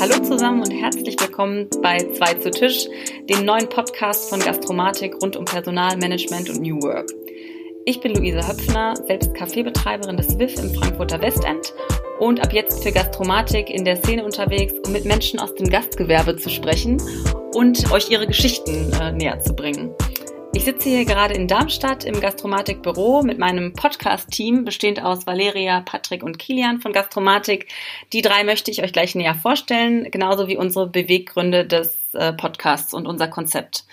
Hallo zusammen und herzlich willkommen bei Zwei zu Tisch, dem neuen Podcast von Gastromatik rund um Personalmanagement und New Work. Ich bin Luise Höpfner, selbst Kaffeebetreiberin des WIF im Frankfurter Westend und ab jetzt für Gastromatik in der Szene unterwegs, um mit Menschen aus dem Gastgewerbe zu sprechen und euch ihre Geschichten äh, näher zu bringen. Ich sitze hier gerade in Darmstadt im Gastromatik-Büro mit meinem Podcast-Team, bestehend aus Valeria, Patrick und Kilian von Gastromatik. Die drei möchte ich euch gleich näher vorstellen, genauso wie unsere Beweggründe des äh, Podcasts und unser Konzept.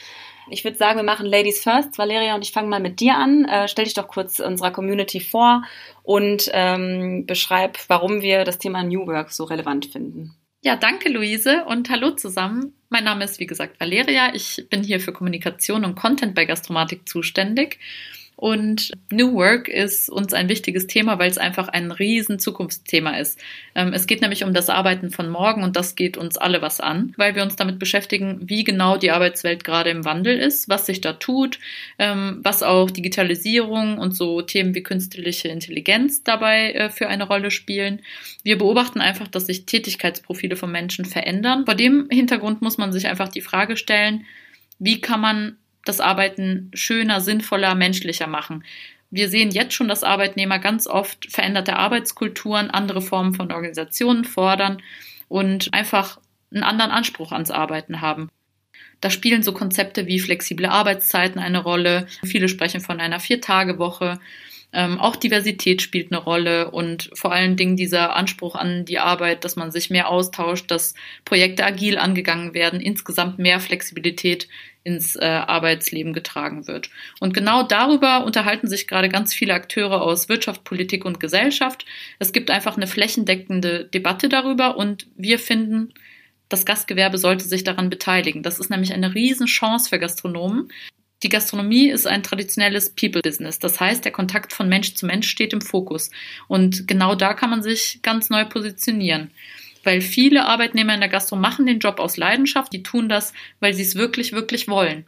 Ich würde sagen, wir machen Ladies First. Valeria und ich fange mal mit dir an. Äh, stell dich doch kurz unserer Community vor und ähm, beschreib, warum wir das Thema New Work so relevant finden. Ja, danke Luise und hallo zusammen. Mein Name ist wie gesagt Valeria. Ich bin hier für Kommunikation und Content bei Gastromatik zuständig und New Work ist uns ein wichtiges Thema, weil es einfach ein riesen Zukunftsthema ist. Ähm, es geht nämlich um das Arbeiten von morgen und das geht uns alle was an, weil wir uns damit beschäftigen, wie genau die Arbeitswelt gerade im Wandel ist, was sich da tut, ähm, was auch Digitalisierung und so Themen wie künstliche Intelligenz dabei äh, für eine Rolle spielen. Wir beobachten einfach, dass sich Tätigkeitsprofile von Menschen verändern. Vor dem Hintergrund muss man sich einfach die Frage stellen, wie kann man das Arbeiten schöner, sinnvoller, menschlicher machen. Wir sehen jetzt schon, dass Arbeitnehmer ganz oft veränderte Arbeitskulturen, andere Formen von Organisationen fordern und einfach einen anderen Anspruch ans Arbeiten haben. Da spielen so Konzepte wie flexible Arbeitszeiten eine Rolle. Viele sprechen von einer Vier-Tage-Woche. Ähm, auch Diversität spielt eine Rolle und vor allen Dingen dieser Anspruch an die Arbeit, dass man sich mehr austauscht, dass Projekte agil angegangen werden, insgesamt mehr Flexibilität ins äh, Arbeitsleben getragen wird. Und genau darüber unterhalten sich gerade ganz viele Akteure aus Wirtschaft, Politik und Gesellschaft. Es gibt einfach eine flächendeckende Debatte darüber und wir finden, das Gastgewerbe sollte sich daran beteiligen. Das ist nämlich eine Riesenchance für Gastronomen. Die Gastronomie ist ein traditionelles People-Business. Das heißt, der Kontakt von Mensch zu Mensch steht im Fokus. Und genau da kann man sich ganz neu positionieren weil viele Arbeitnehmer in der Gastro machen den Job aus Leidenschaft, die tun das, weil sie es wirklich, wirklich wollen.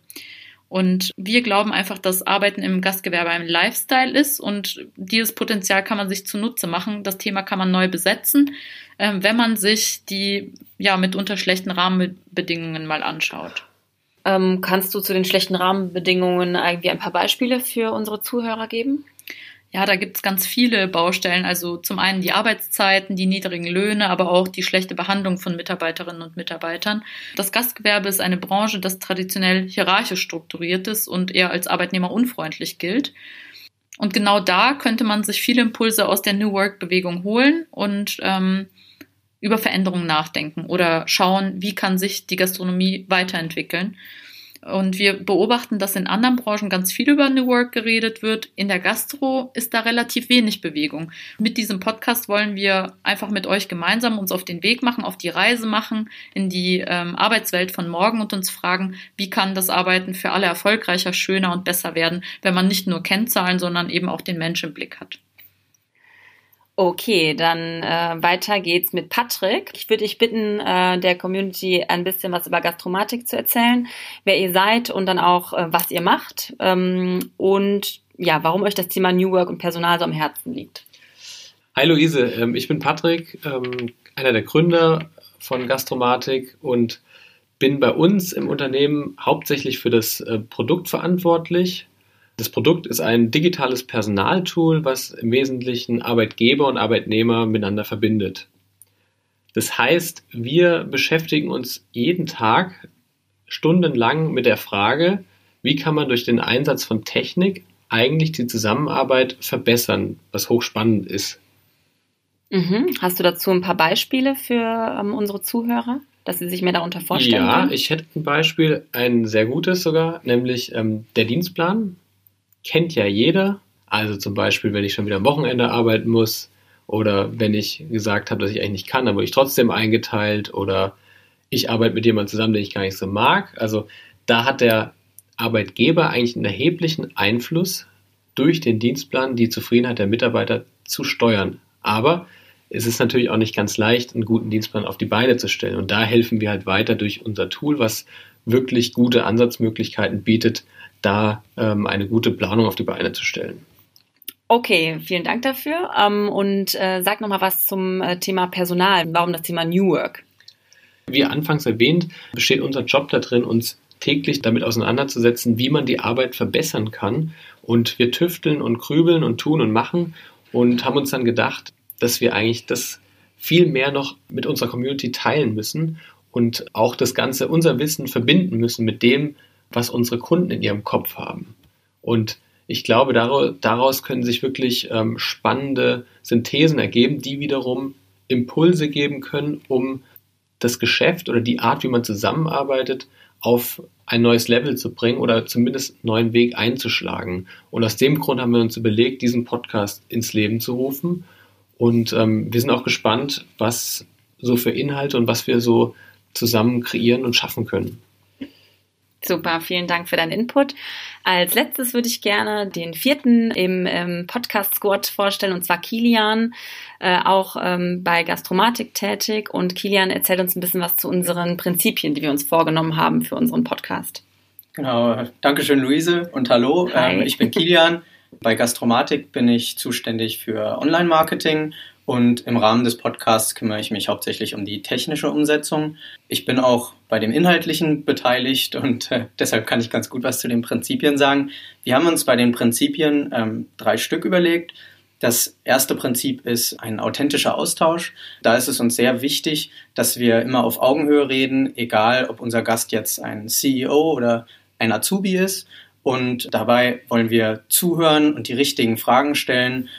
Und wir glauben einfach, dass Arbeiten im Gastgewerbe ein Lifestyle ist und dieses Potenzial kann man sich zunutze machen. Das Thema kann man neu besetzen, äh, wenn man sich die ja mitunter schlechten Rahmenbedingungen mal anschaut. Ähm, kannst du zu den schlechten Rahmenbedingungen irgendwie ein paar Beispiele für unsere Zuhörer geben? Ja, da gibt's ganz viele Baustellen. Also zum einen die Arbeitszeiten, die niedrigen Löhne, aber auch die schlechte Behandlung von Mitarbeiterinnen und Mitarbeitern. Das Gastgewerbe ist eine Branche, das traditionell hierarchisch strukturiert ist und eher als Arbeitnehmer unfreundlich gilt. Und genau da könnte man sich viele Impulse aus der New Work-Bewegung holen und ähm, über Veränderungen nachdenken oder schauen, wie kann sich die Gastronomie weiterentwickeln. Und wir beobachten, dass in anderen Branchen ganz viel über New Work geredet wird. In der Gastro ist da relativ wenig Bewegung. Mit diesem Podcast wollen wir einfach mit euch gemeinsam uns auf den Weg machen, auf die Reise machen, in die ähm, Arbeitswelt von morgen und uns fragen, wie kann das Arbeiten für alle erfolgreicher, schöner und besser werden, wenn man nicht nur Kennzahlen, sondern eben auch den Menschen im Blick hat. Okay, dann äh, weiter geht's mit Patrick. Ich würde dich bitten, äh, der Community ein bisschen was über Gastromatik zu erzählen, wer ihr seid und dann auch, äh, was ihr macht ähm, und ja, warum euch das Thema New Work und Personal so am Herzen liegt. Hi Luise, ähm, ich bin Patrick, ähm, einer der Gründer von Gastromatik und bin bei uns im Unternehmen hauptsächlich für das äh, Produkt verantwortlich. Das Produkt ist ein digitales Personaltool, was im Wesentlichen Arbeitgeber und Arbeitnehmer miteinander verbindet. Das heißt, wir beschäftigen uns jeden Tag stundenlang mit der Frage, wie kann man durch den Einsatz von Technik eigentlich die Zusammenarbeit verbessern, was hochspannend ist. Mhm. Hast du dazu ein paar Beispiele für ähm, unsere Zuhörer, dass sie sich mehr darunter vorstellen ja, können? Ja, ich hätte ein Beispiel, ein sehr gutes sogar, nämlich ähm, der Dienstplan kennt ja jeder. Also zum Beispiel, wenn ich schon wieder am Wochenende arbeiten muss oder wenn ich gesagt habe, dass ich eigentlich nicht kann, dann wurde ich trotzdem eingeteilt oder ich arbeite mit jemandem zusammen, den ich gar nicht so mag. Also da hat der Arbeitgeber eigentlich einen erheblichen Einfluss durch den Dienstplan die Zufriedenheit der Mitarbeiter zu steuern. Aber es ist natürlich auch nicht ganz leicht, einen guten Dienstplan auf die Beine zu stellen. Und da helfen wir halt weiter durch unser Tool, was wirklich gute Ansatzmöglichkeiten bietet, da ähm, eine gute Planung auf die Beine zu stellen. Okay, vielen Dank dafür. Ähm, und äh, sag nochmal was zum äh, Thema Personal. Warum das Thema New Work? Wie anfangs erwähnt, besteht unser Job darin, uns täglich damit auseinanderzusetzen, wie man die Arbeit verbessern kann. Und wir tüfteln und grübeln und tun und machen und haben uns dann gedacht, dass wir eigentlich das viel mehr noch mit unserer Community teilen müssen und auch das Ganze, unser Wissen verbinden müssen mit dem, was unsere Kunden in ihrem Kopf haben. Und ich glaube, daraus können sich wirklich ähm, spannende Synthesen ergeben, die wiederum Impulse geben können, um das Geschäft oder die Art, wie man zusammenarbeitet, auf ein neues Level zu bringen oder zumindest einen neuen Weg einzuschlagen. Und aus dem Grund haben wir uns überlegt, diesen Podcast ins Leben zu rufen. Und ähm, wir sind auch gespannt, was so für Inhalte und was wir so zusammen kreieren und schaffen können. Super, vielen Dank für deinen Input. Als letztes würde ich gerne den vierten im ähm, Podcast Squad vorstellen, und zwar Kilian, äh, auch ähm, bei Gastromatik tätig. Und Kilian erzählt uns ein bisschen was zu unseren Prinzipien, die wir uns vorgenommen haben für unseren Podcast. Genau, Dankeschön Luise und hallo, ähm, ich bin Kilian. Bei Gastromatik bin ich zuständig für Online-Marketing und im Rahmen des Podcasts kümmere ich mich hauptsächlich um die technische Umsetzung. Ich bin auch bei dem Inhaltlichen beteiligt und äh, deshalb kann ich ganz gut was zu den Prinzipien sagen. Wir haben uns bei den Prinzipien ähm, drei Stück überlegt. Das erste Prinzip ist ein authentischer Austausch. Da ist es uns sehr wichtig, dass wir immer auf Augenhöhe reden, egal ob unser Gast jetzt ein CEO oder ein Azubi ist. Und dabei wollen wir zuhören und die richtigen Fragen stellen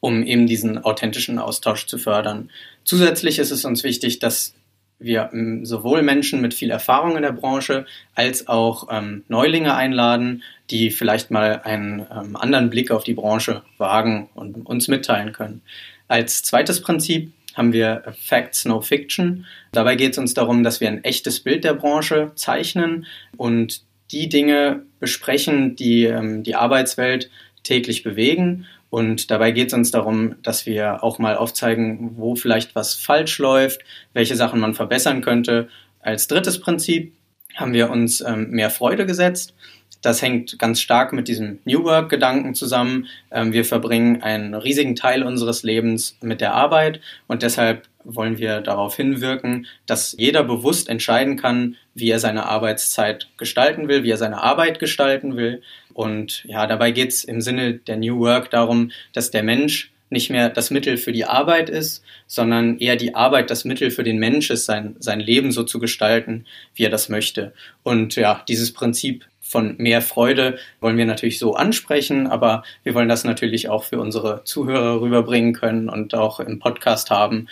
um eben diesen authentischen Austausch zu fördern. Zusätzlich ist es uns wichtig, dass wir ähm, sowohl Menschen mit viel Erfahrung in der Branche als auch ähm, Neulinge einladen, die vielleicht mal einen ähm, anderen Blick auf die Branche wagen und uns mitteilen können. Als zweites Prinzip haben wir Facts No Fiction. Dabei geht es uns darum, dass wir ein echtes Bild der Branche zeichnen und die Dinge besprechen, die ähm, die Arbeitswelt täglich bewegen und dabei geht es uns darum, dass wir auch mal aufzeigen, wo vielleicht was falsch läuft, welche Sachen man verbessern könnte. Als drittes Prinzip haben wir uns ähm, mehr Freude gesetzt. Das hängt ganz stark mit diesem New Work-Gedanken zusammen. Ähm, wir verbringen einen riesigen Teil unseres Lebens mit der Arbeit und deshalb wollen wir darauf hinwirken, dass jeder bewusst entscheiden kann, wie er seine Arbeitszeit gestalten will, wie er seine Arbeit gestalten will. Und ja, dabei geht es im Sinne der New Work darum, dass der Mensch nicht mehr das Mittel für die Arbeit ist, sondern eher die Arbeit das Mittel für den Mensch ist, sein, sein Leben so zu gestalten, wie er das möchte. Und ja, dieses Prinzip von mehr Freude wollen wir natürlich so ansprechen, aber wir wollen das natürlich auch für unsere Zuhörer rüberbringen können und auch im Podcast haben.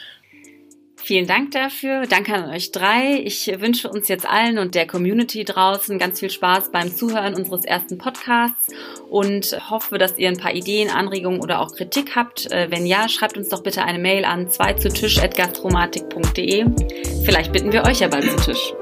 Vielen Dank dafür. Danke an euch drei. Ich wünsche uns jetzt allen und der Community draußen ganz viel Spaß beim Zuhören unseres ersten Podcasts und hoffe, dass ihr ein paar Ideen, Anregungen oder auch Kritik habt. Äh, wenn ja, schreibt uns doch bitte eine Mail an 2 zu Tisch Vielleicht bitten wir euch ja bald zu Tisch.